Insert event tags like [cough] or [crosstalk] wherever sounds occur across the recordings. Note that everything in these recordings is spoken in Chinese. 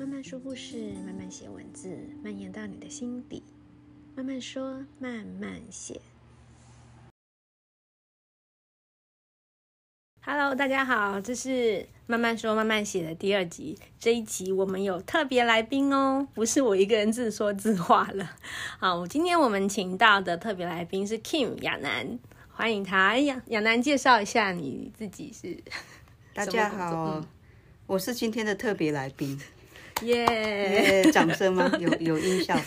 慢慢说故事，慢慢写文字，蔓延到你的心底。慢慢说，慢慢写。Hello，大家好，这是慢慢说慢慢写的第二集。这一集我们有特别来宾哦，不是我一个人自说自话了。好，今天我们请到的特别来宾是 Kim 亚楠，欢迎他。亚亚楠，介绍一下你自己是。[laughs] 大家好，嗯、我是今天的特别来宾。耶、yeah. yeah, 掌声吗？[laughs] 有有音效。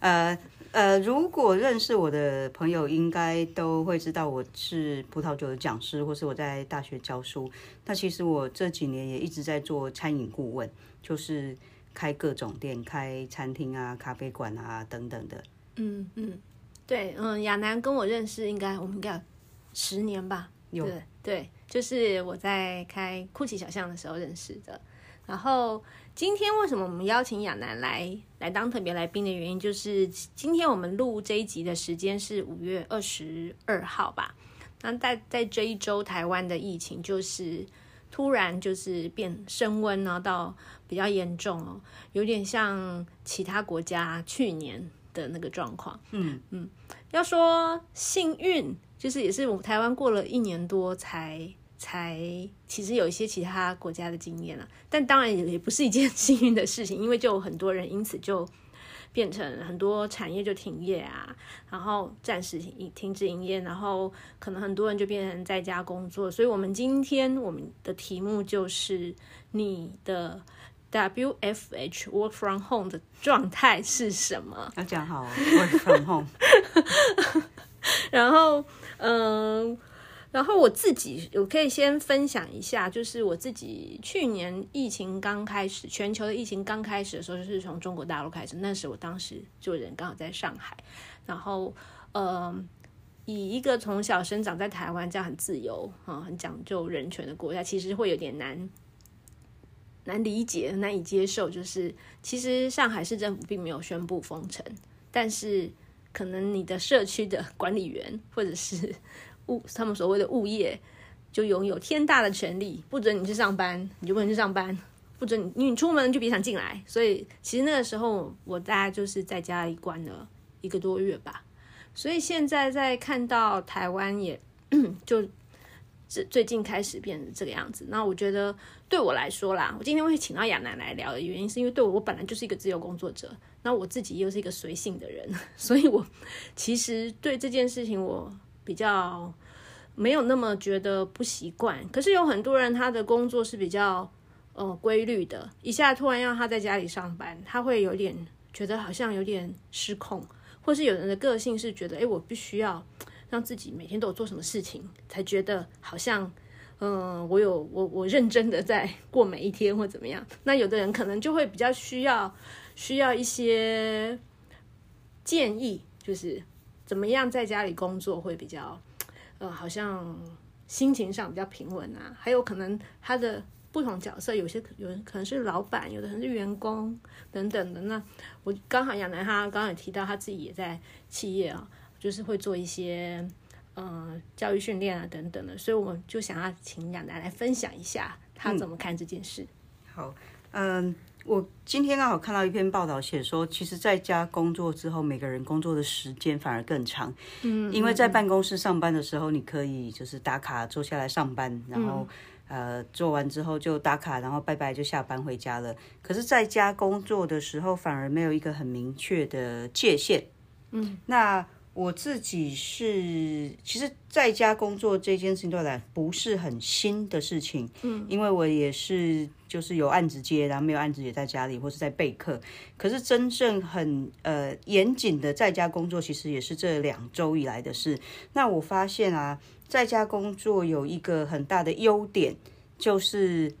呃呃，如果认识我的朋友，应该都会知道我是葡萄酒的讲师，或是我在大学教书。那其实我这几年也一直在做餐饮顾问，就是开各种店，开餐厅啊、咖啡馆啊等等的。嗯嗯，对，嗯，亚楠跟我认识应该我们应该有十年吧？有对，对，就是我在开酷奇小巷的时候认识的，然后。今天为什么我们邀请亚楠来来当特别来宾的原因，就是今天我们录这一集的时间是五月二十二号吧。那在在这一周，台湾的疫情就是突然就是变升温，然后到比较严重哦，有点像其他国家去年的那个状况。嗯嗯，要说幸运，就是也是我们台湾过了一年多才。才其实有一些其他国家的经验了，但当然也也不是一件 [laughs] 幸运的事情，因为就有很多人因此就变成很多产业就停业啊，然后暂时停停止营业，然后可能很多人就变成在家工作。所以，我们今天我们的题目就是你的 WFH Work from Home 的状态是什么？要讲好 Work from Home，[laughs] 然后嗯。然后我自己，我可以先分享一下，就是我自己去年疫情刚开始，全球的疫情刚开始的时候，就是从中国大陆开始。那时我当时就人刚好在上海，然后，呃，以一个从小生长在台湾这样很自由啊、很讲究人权的国家，其实会有点难难理解、难以接受。就是其实上海市政府并没有宣布封城，但是可能你的社区的管理员或者是物他们所谓的物业就拥有天大的权利，不准你去上班，你就不能去上班；不准你你出门就别想进来。所以其实那个时候我大概就是在家里关了一个多月吧。所以现在在看到台湾也就最最近开始变成这个样子，那我觉得对我来说啦，我今天会请到亚楠来聊的原因，是因为对我我本来就是一个自由工作者，那我自己又是一个随性的人，[laughs] 所以我其实对这件事情我。比较没有那么觉得不习惯，可是有很多人他的工作是比较呃规律的，一下突然让他在家里上班，他会有点觉得好像有点失控，或是有人的个性是觉得，哎，我必须要让自己每天都有做什么事情，才觉得好像嗯、我有我我认真的在过每一天或怎么样。那有的人可能就会比较需要需要一些建议，就是。怎么样在家里工作会比较，呃，好像心情上比较平稳啊？还有可能他的不同角色，有些有人可能是老板，有的可能是员工等等的。那我刚好亚楠他刚刚也提到他自己也在企业啊，就是会做一些呃教育训练啊等等的，所以我们就想要请亚楠来分享一下他怎么看这件事。嗯、好，嗯。我今天刚好看到一篇报道，写说，其实在家工作之后，每个人工作的时间反而更长。嗯，因为在办公室上班的时候，你可以就是打卡坐下来上班，然后呃做完之后就打卡，然后拜拜就下班回家了。可是在家工作的时候，反而没有一个很明确的界限。嗯，那。我自己是，其实在家工作这件事情对我来不是很新的事情，嗯，因为我也是就是有案子接，然后没有案子也在家里或是在备课。可是真正很呃严谨的在家工作，其实也是这两周以来的事。那我发现啊，在家工作有一个很大的优点，就是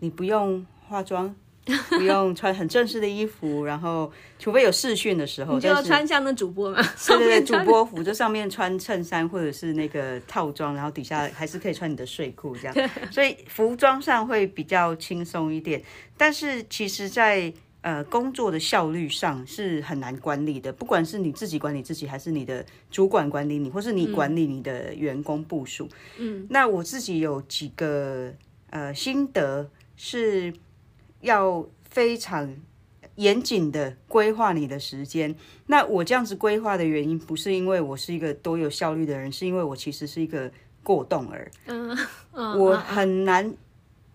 你不用化妆。[laughs] 不用穿很正式的衣服，然后除非有试训的时候，你就要穿像那主播嘛，[laughs] 对对对，主播服就上面穿衬衫或者是那个套装，然后底下还是可以穿你的睡裤这样，所以服装上会比较轻松一点。但是其实在，在呃工作的效率上是很难管理的，不管是你自己管理自己，还是你的主管管理你，或是你管理你的员工部署。嗯，那我自己有几个呃心得是。要非常严谨的规划你的时间。那我这样子规划的原因，不是因为我是一个多有效率的人，是因为我其实是一个过动儿。嗯，我很难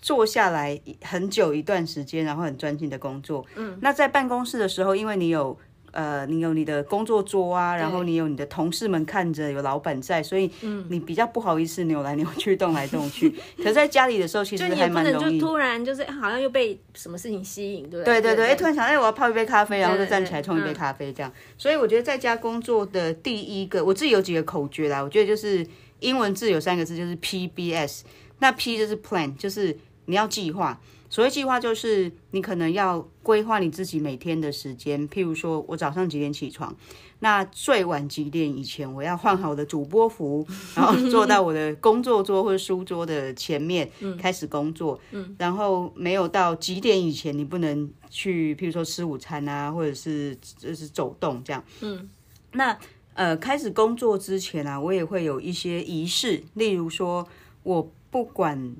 坐下来很久一段时间，然后很专心的工作。嗯，那在办公室的时候，因为你有。呃，你有你的工作桌啊，然后你有你的同事们看着，有老板在，所以你比较不好意思扭来扭去、动来动去。[laughs] 可是在家里的时候，其实还蛮容易。就突然就是好像又被什么事情吸引，对不对？对对对，哎，突然想，哎，我要泡一杯咖啡，然后就站起来冲一杯咖啡，这样。所以我觉得在家工作的第一个，我自己有几个口诀啦。我觉得就是英文字有三个字，就是 PBS。那 P 就是 Plan，就是你要计划。所谓计划，就是你可能要规划你自己每天的时间。譬如说，我早上几点起床，那最晚几点以前，我要换好我的主播服，[laughs] 然后坐到我的工作桌或者书桌的前面开始工作。嗯，然后没有到几点以前，你不能去，譬如说吃午餐啊，或者是就是走动这样。嗯，那呃，开始工作之前啊，我也会有一些仪式，例如说，我不管。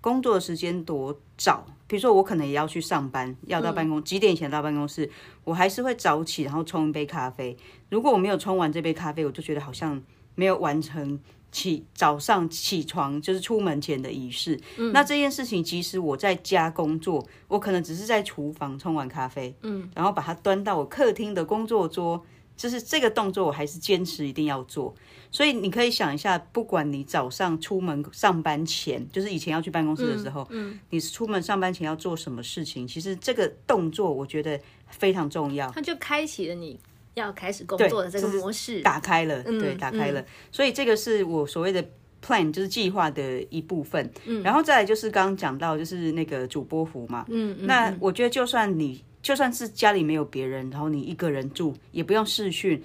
工作的时间多早，比如说我可能也要去上班，要到办公、嗯、几点以前到办公室，我还是会早起，然后冲一杯咖啡。如果我没有冲完这杯咖啡，我就觉得好像没有完成起早上起床就是出门前的仪式。嗯、那这件事情，即使我在家工作，我可能只是在厨房冲完咖啡，嗯，然后把它端到我客厅的工作桌。就是这个动作，我还是坚持一定要做。所以你可以想一下，不管你早上出门上班前，就是以前要去办公室的时候，嗯，嗯，你是出门上班前要做什么事情？其实这个动作我觉得非常重要。它就开启了你要开始工作的这个模式，就是、打开了，对，打开了。嗯、所以这个是我所谓的 plan，就是计划的一部分。嗯，然后再来就是刚刚讲到，就是那个主播服嘛。嗯，嗯，那我觉得就算你。就算是家里没有别人，然后你一个人住，也不用视讯。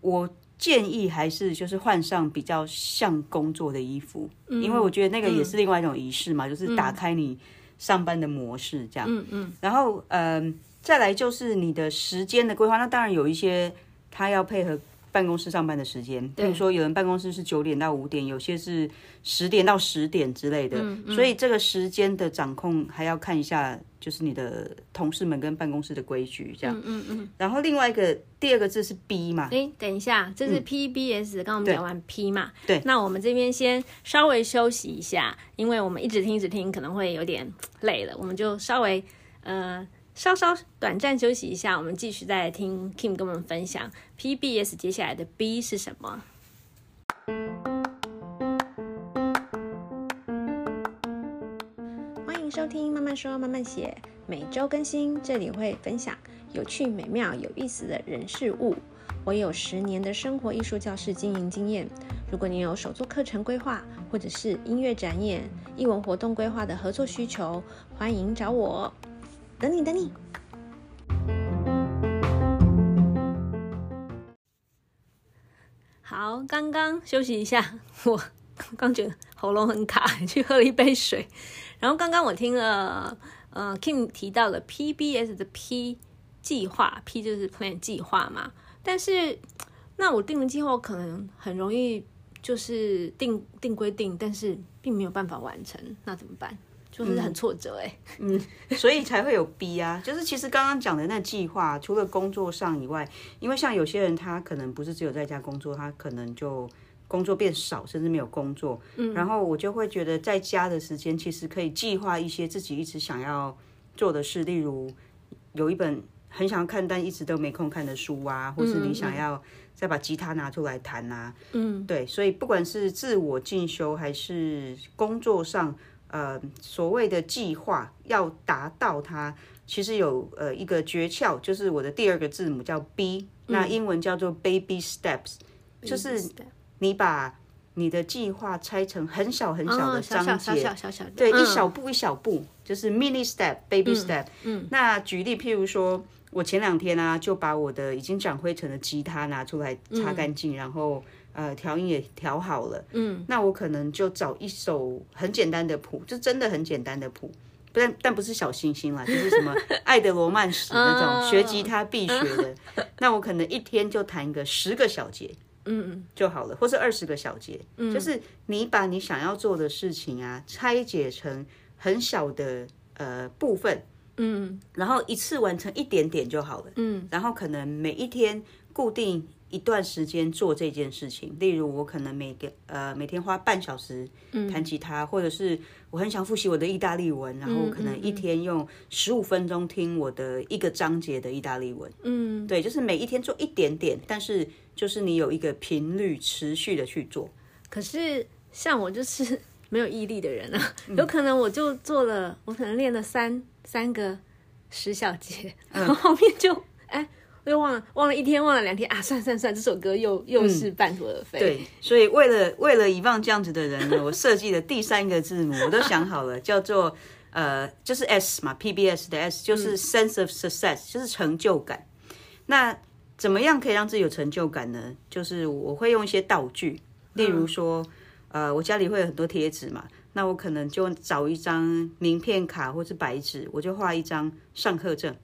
我建议还是就是换上比较像工作的衣服，嗯、因为我觉得那个也是另外一种仪式嘛，嗯、就是打开你上班的模式这样。嗯嗯。然后嗯、呃，再来就是你的时间的规划，那当然有一些他要配合。办公室上班的时间，比如说有人办公室是九点到五点，有些是十点到十点之类的，嗯嗯、所以这个时间的掌控还要看一下，就是你的同事们跟办公室的规矩这样。嗯嗯。嗯，然后另外一个第二个字是 B 嘛？哎，等一下，这是 PBS，刚我们讲完 P 嘛？对。那我们这边先稍微休息一下，因为我们一直听一直听可能会有点累了，我们就稍微呃。稍稍短暂休息一下，我们继续再来听 Kim 跟我们分享 PBS 接下来的 B 是什么。欢迎收听慢慢说慢慢写，每周更新，这里会分享有趣、美妙、有意思的人事物。我有十年的生活艺术教室经营经验，如果你有手作课程规划，或者是音乐展演、艺文活动规划的合作需求，欢迎找我。等你，等你。好，刚刚休息一下，[laughs] 我刚觉得喉咙很卡，去喝了一杯水。然后刚刚我听了，呃，Kim 提到了 PBS 的 P 计划，P 就是 Plan 计划嘛。但是，那我定的计划可能很容易就是定定规定，但是并没有办法完成，那怎么办？就是很挫折哎、欸，[laughs] 嗯，[laughs] 所以才会有 B 啊。就是其实刚刚讲的那计划，除了工作上以外，因为像有些人他可能不是只有在家工作，他可能就工作变少，甚至没有工作。嗯，然后我就会觉得在家的时间其实可以计划一些自己一直想要做的事，例如有一本很想要看但一直都没空看的书啊，或是你想要再把吉他拿出来弹啊。嗯，对，所以不管是自我进修还是工作上。呃，所谓的计划要达到它，其实有呃一个诀窍，就是我的第二个字母叫 B，嗯，那英文叫做 Baby Steps，嗯，就是你把你的计划拆成很小很小的章节，哦，小小小小小的，对，嗯，一小步一小步，就是 mini step，baby step。嗯，那举例，譬如说，我前两天呢，啊，就把我的已经长灰尘的吉他拿出来擦干净，嗯，然后。呃，调音也调好了，嗯，那我可能就找一首很简单的谱，就真的很简单的谱，不但但不是小星星啦，[laughs] 就是什么爱的罗曼史那种学吉他必学的，[laughs] 那我可能一天就弹个十个小节，嗯嗯。就好了，或是二十个小节，嗯，就是你把你想要做的事情啊拆解成很小的呃部分，嗯，然后一次完成一点点就好了，嗯，然后可能每一天固定一段时间做这件事情，例如我可能每个呃每天花半小时弹吉他，嗯、或者是我很想复习我的意大利文，然后可能一天用十五分钟听我的一个章节的意大利文，嗯，对，就是每一天做一点点，但是就是你有一个频率持续的去做。可是像我就是没有毅力的人啊，有可能我就做了，我可能练了三三个十小节，然后后面就哎，我又忘了，忘了一天，忘了两天啊，算算算，这首歌又又是半途而废。对，所以为了为了遗忘这样子的人呢，[laughs] 我设计的第三个字母我都想好了，叫做呃，就是 S 嘛，PBS 的 S 就是 Sense of Success，就是成就感。那怎么样可以让自己有成就感呢？就是我会用一些道具。例如说，呃，我家里会有很多贴纸嘛，那我可能就找一张名片卡或是白纸，我就画一张上课证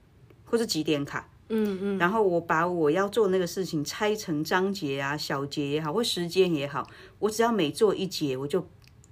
或是几点卡，嗯嗯，然后我把我要做那个事情拆成章节啊、小节也好，或时间也好，我只要每做一节，我就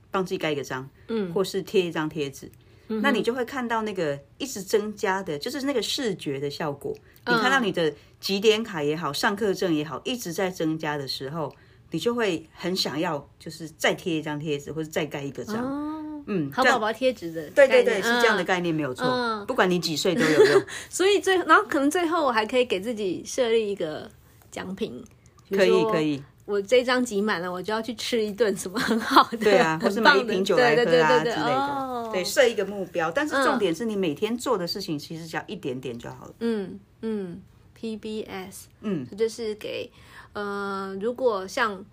帮自己盖一个章，嗯，或是贴一张贴纸，嗯，那你就会看到那个一直增加的，就是那个视觉的效果。你看到你的几点卡也好，上课证也好，一直在增加的时候。你就会很想要，就是再贴一张贴纸，或者再盖一个章。哦、嗯，好宝宝贴纸的，对对对，是这样的概念，没有错。嗯、不管你几岁都有用。[laughs] 所以最，然后可能最后我还可以给自己设立一个奖品，可以可以。我这张集满了，我就要去吃一顿什么很好的，[laughs] 对啊，或是买一瓶酒来喝啊之类的。哦、对，设一个目标，但是重点是你每天做的事情其实只要一点点就好了。嗯嗯，PBS，嗯，就是给。呃，如果像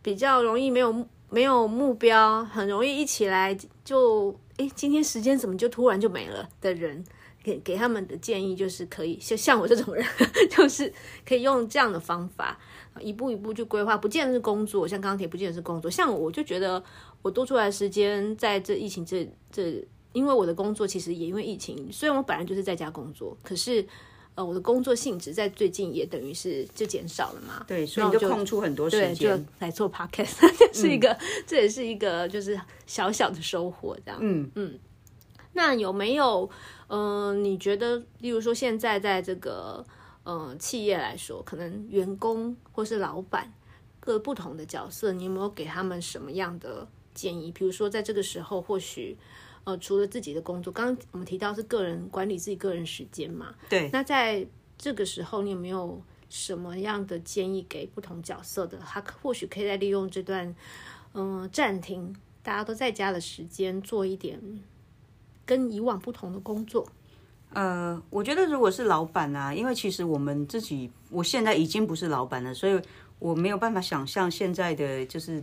比较容易没有没有目标，很容易一起来就诶，今天时间怎么就突然就没了的人，给给他们的建议就是可以像像我这种人，[laughs] 就是可以用这样的方法，一步一步去规划，不见得是工作，像钢铁不见得是工作，像我就觉得我多出来的时间在这疫情这这，因为我的工作其实也因为疫情，虽然我本来就是在家工作，可是。呃，我的工作性质在最近也等于是就减少了嘛，对，所以就空出很多时间就来做 podcast，[laughs] 这是一个，嗯、这也是一个就是小小的收获，这样，嗯嗯。那有没有，嗯、呃，你觉得，例如说现在在这个呃企业来说，可能员工或是老板各不同的角色，你有没有给他们什么样的建议？比如说在这个时候，或许。呃，除了自己的工作，刚刚我们提到是个人管理自己个人时间嘛？对。那在这个时候，你有没有什么样的建议给不同角色的？他或许可以再利用这段嗯暂停，大家都在家的时间，做一点跟以往不同的工作。呃，我觉得如果是老板啊，因为其实我们自己，我现在已经不是老板了，所以我没有办法想象现在的就是。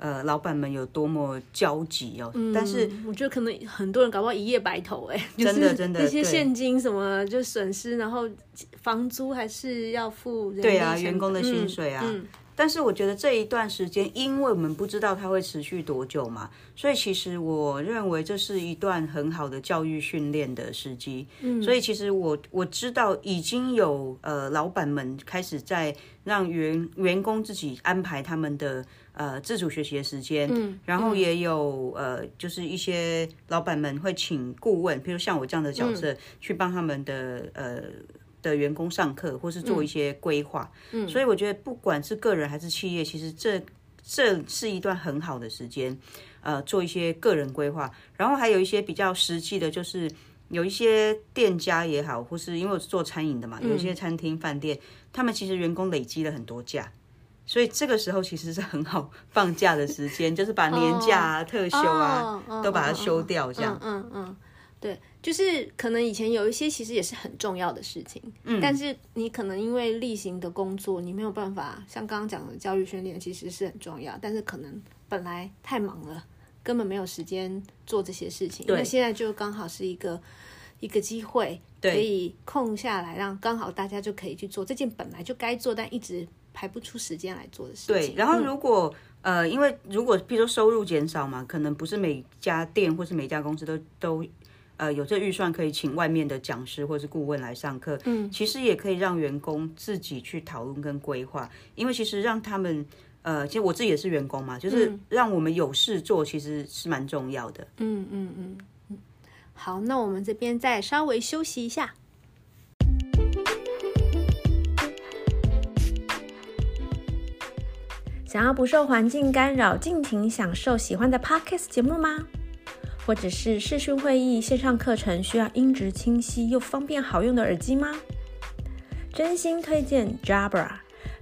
呃，老板们有多么焦急哦！嗯、但是我觉得可能很多人搞不好一夜白头哎，[laughs] 真的真的，那些现金什么就损失，然后房租还是要付。对啊，员工的薪水啊。但是我觉得这一段时间，因为我们不知道它会持续多久嘛，所以其实我认为这是一段很好的教育训练的时机。嗯，所以其实我我知道已经有呃老板们开始在让员员工自己安排他们的。呃，自主学习的时间，嗯，然后也有、嗯、呃，就是一些老板们会请顾问，比如像我这样的角色，嗯、去帮他们的呃的员工上课，或是做一些规划。嗯，所以我觉得不管是个人还是企业，其实这这是一段很好的时间，呃，做一些个人规划。然后还有一些比较实际的，就是有一些店家也好，或是因为我是做餐饮的嘛，有一些餐厅饭店，他们其实员工累积了很多假。所以这个时候其实是很好 [laughs] 放假的时间，就是把年假啊、特休啊都把它休掉，这样。嗯嗯，对，就是可能以前有一些其实也是很重要的事情，嗯，但是你可能因为例行的工作，你没有办法像刚刚讲的教育训练，其实是很重要，但是可能本来太忙了，根本没有时间做这些事情。对，那现在就刚好是一个一个机会，可以空下来，让刚好大家就可以去做这件本来就该做，但一直。排不出时间来做的事情。对，然后如果、嗯、呃，因为如果譬如说收入减少嘛，可能不是每家店或是每家公司都都呃有这预算可以请外面的讲师或是顾问来上课。嗯，其实也可以让员工自己去讨论跟规划，因为其实让他们呃，其实我自己也是员工嘛，就是让我们有事做，其实是蛮重要的。嗯嗯嗯。好，那我们这边再稍微休息一下。想要不受环境干扰，尽情享受喜欢的 Podcast 节目吗？或者是视讯会议、线上课程需要音质清晰又方便好用的耳机吗？真心推荐 Jabra。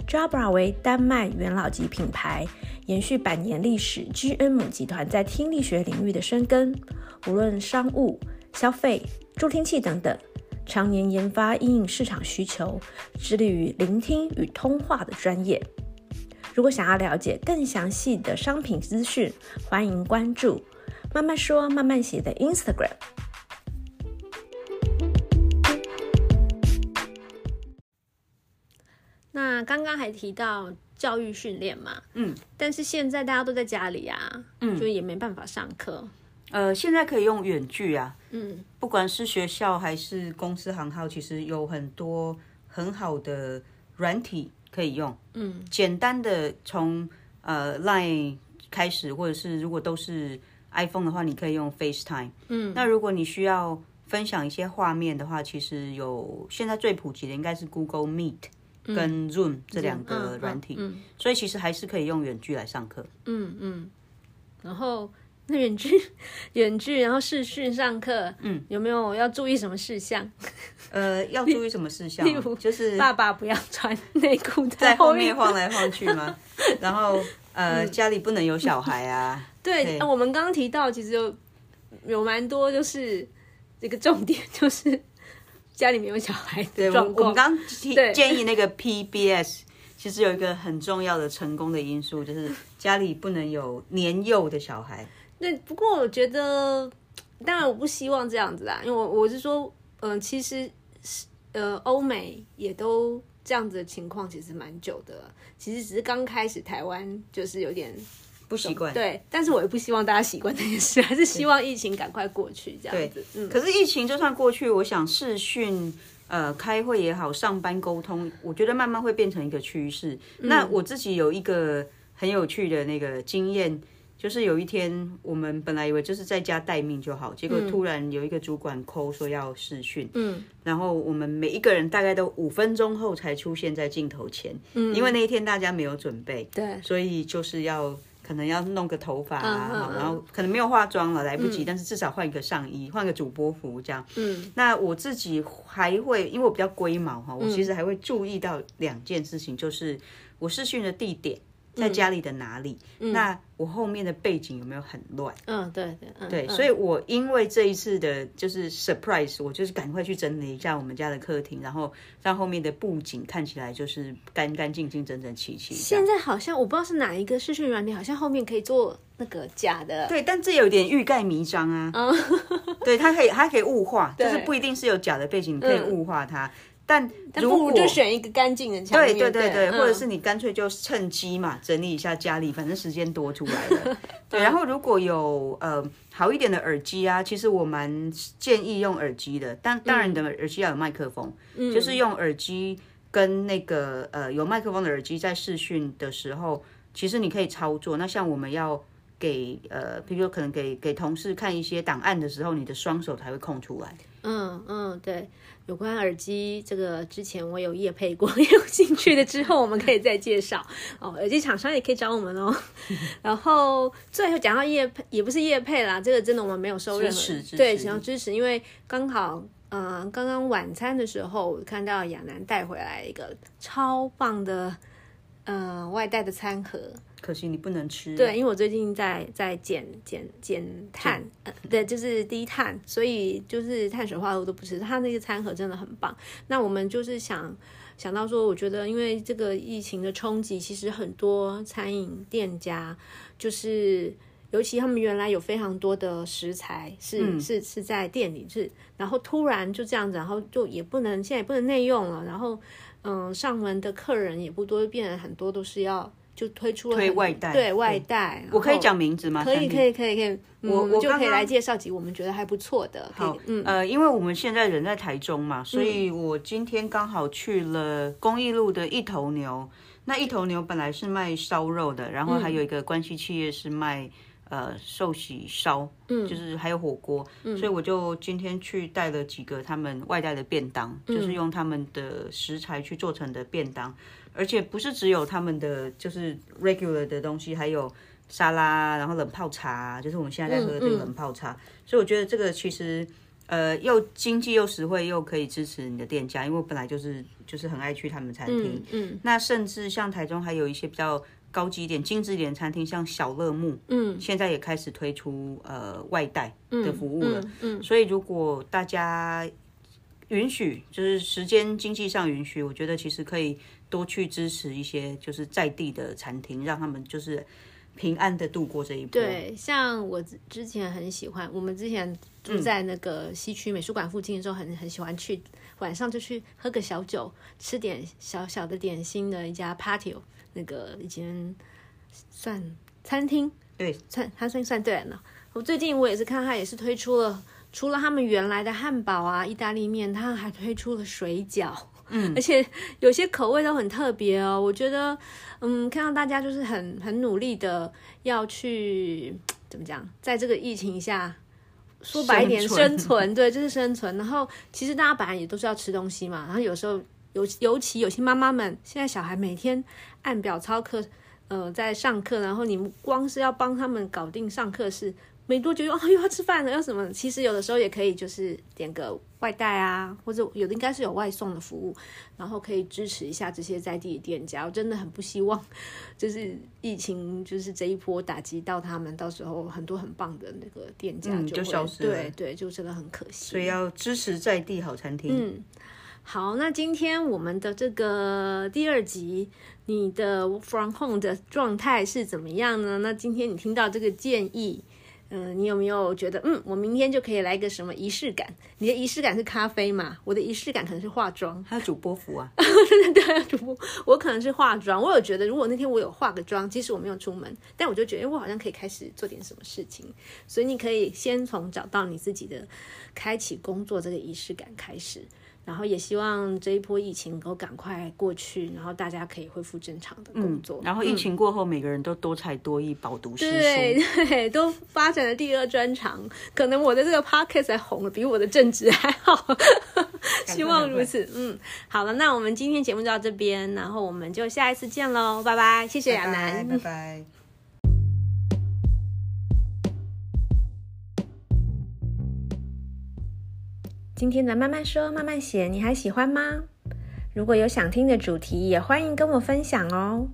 Jabra 为丹麦元老级品牌，延续百年历史。GN 母集团在听力学领域的深耕，无论商务、消费、助听器等等，常年研发因应市场需求，致力于聆听与通话的专业。如果想要了解更详细的商品资讯，欢迎关注“蔓蔓说慢慢写”的 Instagram。那刚刚还提到教育训练嘛，嗯，但是现在大家都在家里啊，嗯，就也没办法上课。呃，现在可以用远距啊，嗯，不管是学校还是公司行号，其实有很多很好的软体。可以用，嗯，简单的从呃 Line 开始，或者是如果都是 iPhone 的话，你可以用 FaceTime，嗯，那如果你需要分享一些画面的话，其实有现在最普及的应该是 Google Meet 跟 Zoom 这两个软体，嗯，所以其实还是可以用远距来上课，嗯嗯，然后。那远距、[laughs] 远距，然后视讯上课，嗯，有没有要注意什么事项？呃，[laughs] 要注意什么事项？例如，就是爸爸不要穿内裤在后面晃来晃去吗？然后，呃，嗯、家里不能有小孩啊。[laughs] 对，我们刚刚提到，其实有有蛮多，就是这个重点，就是 [laughs] 家里面有小孩的状况。对，我们刚提建议那个 PBS，其实有一个很重要的成功的因素，就是 [laughs] 家里不能有年幼的小孩。对，不过我觉得，当然我不希望这样子啦，因为我我是说，嗯、呃，其实是呃，欧美也都这样子的情况，其实蛮久的。其实只是刚开始台湾就是有点不习惯，对。但是我也不希望大家习惯这件事，还是希望疫情赶快过去这样子。嗯。可是疫情就算过去，我想视讯呃开会也好，上班沟通，我觉得慢慢会变成一个趋势。嗯、那我自己有一个很有趣的那个经验。就是有一天，我们本来以为就是在家待命就好，结果突然有一个主管 call 说要试训，嗯，然后我们每一个人大概都五分钟后才出现在镜头前，嗯，因为那一天大家没有准备，对，所以就是要可能要弄个头发啊，然后可能没有化妆了，来不及，但是至少换一个上衣，换个主播服这样，嗯，那我自己还会，因为我比较龟毛哈，我其实还会注意到两件事情，就是我试训的地点。在家里的哪里？嗯、那我后面的背景有没有很乱？嗯，对对，嗯、对，所以我因为这一次的就是 surprise，我就是赶快去整理一下我们家的客厅，然后让后面的布景看起来就是干干净净、整整齐齐。现在好像我不知道是哪一个视讯软体，好像后面可以做那个假的。对，但这有点欲盖弥彰啊。嗯，对，它可以，它可以雾化，[laughs] 就是不一定是有假的背景，你可以雾化它。嗯但如果就选一个干净的墙面，对对对对，或者是你干脆就趁机嘛，整理一下家里，反正时间多出来了。[laughs] 对，然后如果有呃好一点的耳机啊，其实我蛮建议用耳机的，但当然你的耳机要有麦克风，嗯，就是用耳机跟那个呃有麦克风的耳机在视讯的时候，其实你可以操作。那像我们要给呃，比如说可能给给同事看一些档案的时候，你的双手才会空出来。嗯嗯，对。有关耳机这个，之前我有夜配过，有兴趣的之后我们可以再介绍哦。耳机厂商也可以找我们哦。[laughs] 然后最后讲到夜配，也不是夜配啦，这个真的我们没有收任何对，想要支持，因为刚好嗯、呃，刚刚晚餐的时候我看到亚楠带回来一个超棒的嗯、呃，外带的餐盒。可惜你不能吃。对，因为我最近在在减减减碳，呃，对，就是低碳，所以就是碳水化合物都不吃。它那个餐盒真的很棒。那我们就是想想到说，我觉得因为这个疫情的冲击，其实很多餐饮店家就是，尤其他们原来有非常多的食材是、嗯、是是在店里是，然后突然就这样子，然后就也不能现在也不能内用了，然后嗯，上门的客人也不多，变得很多都是要。就推出了推外带，对外带，我可以讲名字吗？可以，可以，可以，可以。我我就可以来介绍几我们觉得还不错的。好，嗯呃，因为我们现在人在台中嘛，所以我今天刚好去了公益路的一头牛。那一头牛本来是卖烧肉的，然后还有一个关系企业是卖呃寿喜烧，嗯，就是还有火锅，嗯，所以我就今天去带了几个他们外带的便当，嗯，就是用他们的食材去做成的便当，而且不是只有他们的就是 regular 的东西，还有沙拉，然后冷泡茶，就是我们现在在喝的这个冷泡茶，嗯嗯，所以我觉得这个其实。呃，又经济又实惠，又可以支持你的店家，因为我本来就是就是很爱去他们餐厅。嗯，嗯，那甚至像台中还有一些比较高级一点、精致一点的餐厅，像小乐木，嗯，现在也开始推出呃外带的服务了。嗯，嗯，嗯，所以如果大家允许，就是时间经济上允许，我觉得其实可以多去支持一些就是在地的餐厅，让他们就是。平安的度过这一步。对，像我之前很喜欢，我们之前住在那个西区美术馆附近的时候，很很喜欢去晚上就去喝个小酒，吃点小小的点心的一家 party，那个一间算餐厅，对，算它算算对了。我最近我也是看他也是推出了，除了他们原来的汉堡啊、意大利面，他还推出了水饺。嗯，而且有些口味都很特别哦。我觉得，嗯，看到大家就是很很努力的要去怎么讲，在这个疫情下，说白一点，生存，生存，[laughs] 对，就是生存。然后，其实大家本来也都是要吃东西嘛。然后有时候，尤尤其有些妈妈们，现在小孩每天按表操课，呃，在上课，然后你光是要帮他们搞定上课是。没多久又 [laughs] 又要吃饭了，要什么？其实有的时候也可以，就是点个外带啊，或者有的应该是有外送的服务，然后可以支持一下这些在地的店家。我真的很不希望，[laughs] 就是疫情就是这一波打击到他们，到时候很多很棒的那个店家就，消失了。对对，就真的很可惜。所以要支持在地好餐厅。嗯，好，那今天我们的这个第二集，你的 from home 的状态是怎么样呢？那今天你听到这个建议。嗯，你有没有觉得，嗯，我明天就可以来一个什么仪式感？你的仪式感是咖啡嘛？我的仪式感可能是化妆，还有主播服啊。[laughs] 对对对，主播，我可能是化妆。我有觉得，如果那天我有化个妆，即使我没有出门，但我就觉得，哎，我好像可以开始做点什么事情。所以你可以先从找到你自己的开启工作这个仪式感开始。然后也希望这一波疫情能够赶快过去，然后大家可以恢复正常的工作。嗯、然后疫情过后，嗯、每个人都多才多艺，饱读诗书，对 [laughs] 对，都发展了第二专长。可能我的这个 podcast 还红了，比我的正职还好。希望如此。嗯，好了，那我们今天节目就到这边，然后我们就下一次见喽，拜拜，谢谢亚楠，拜拜。拜拜。今天的慢慢说慢慢写，你还喜欢吗？如果有想听的主题，也欢迎跟我分享哦。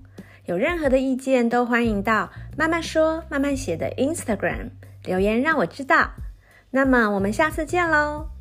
有任何的意见，都欢迎到慢慢说慢慢写的 Instagram 留言让我知道。那么我们下次见喽。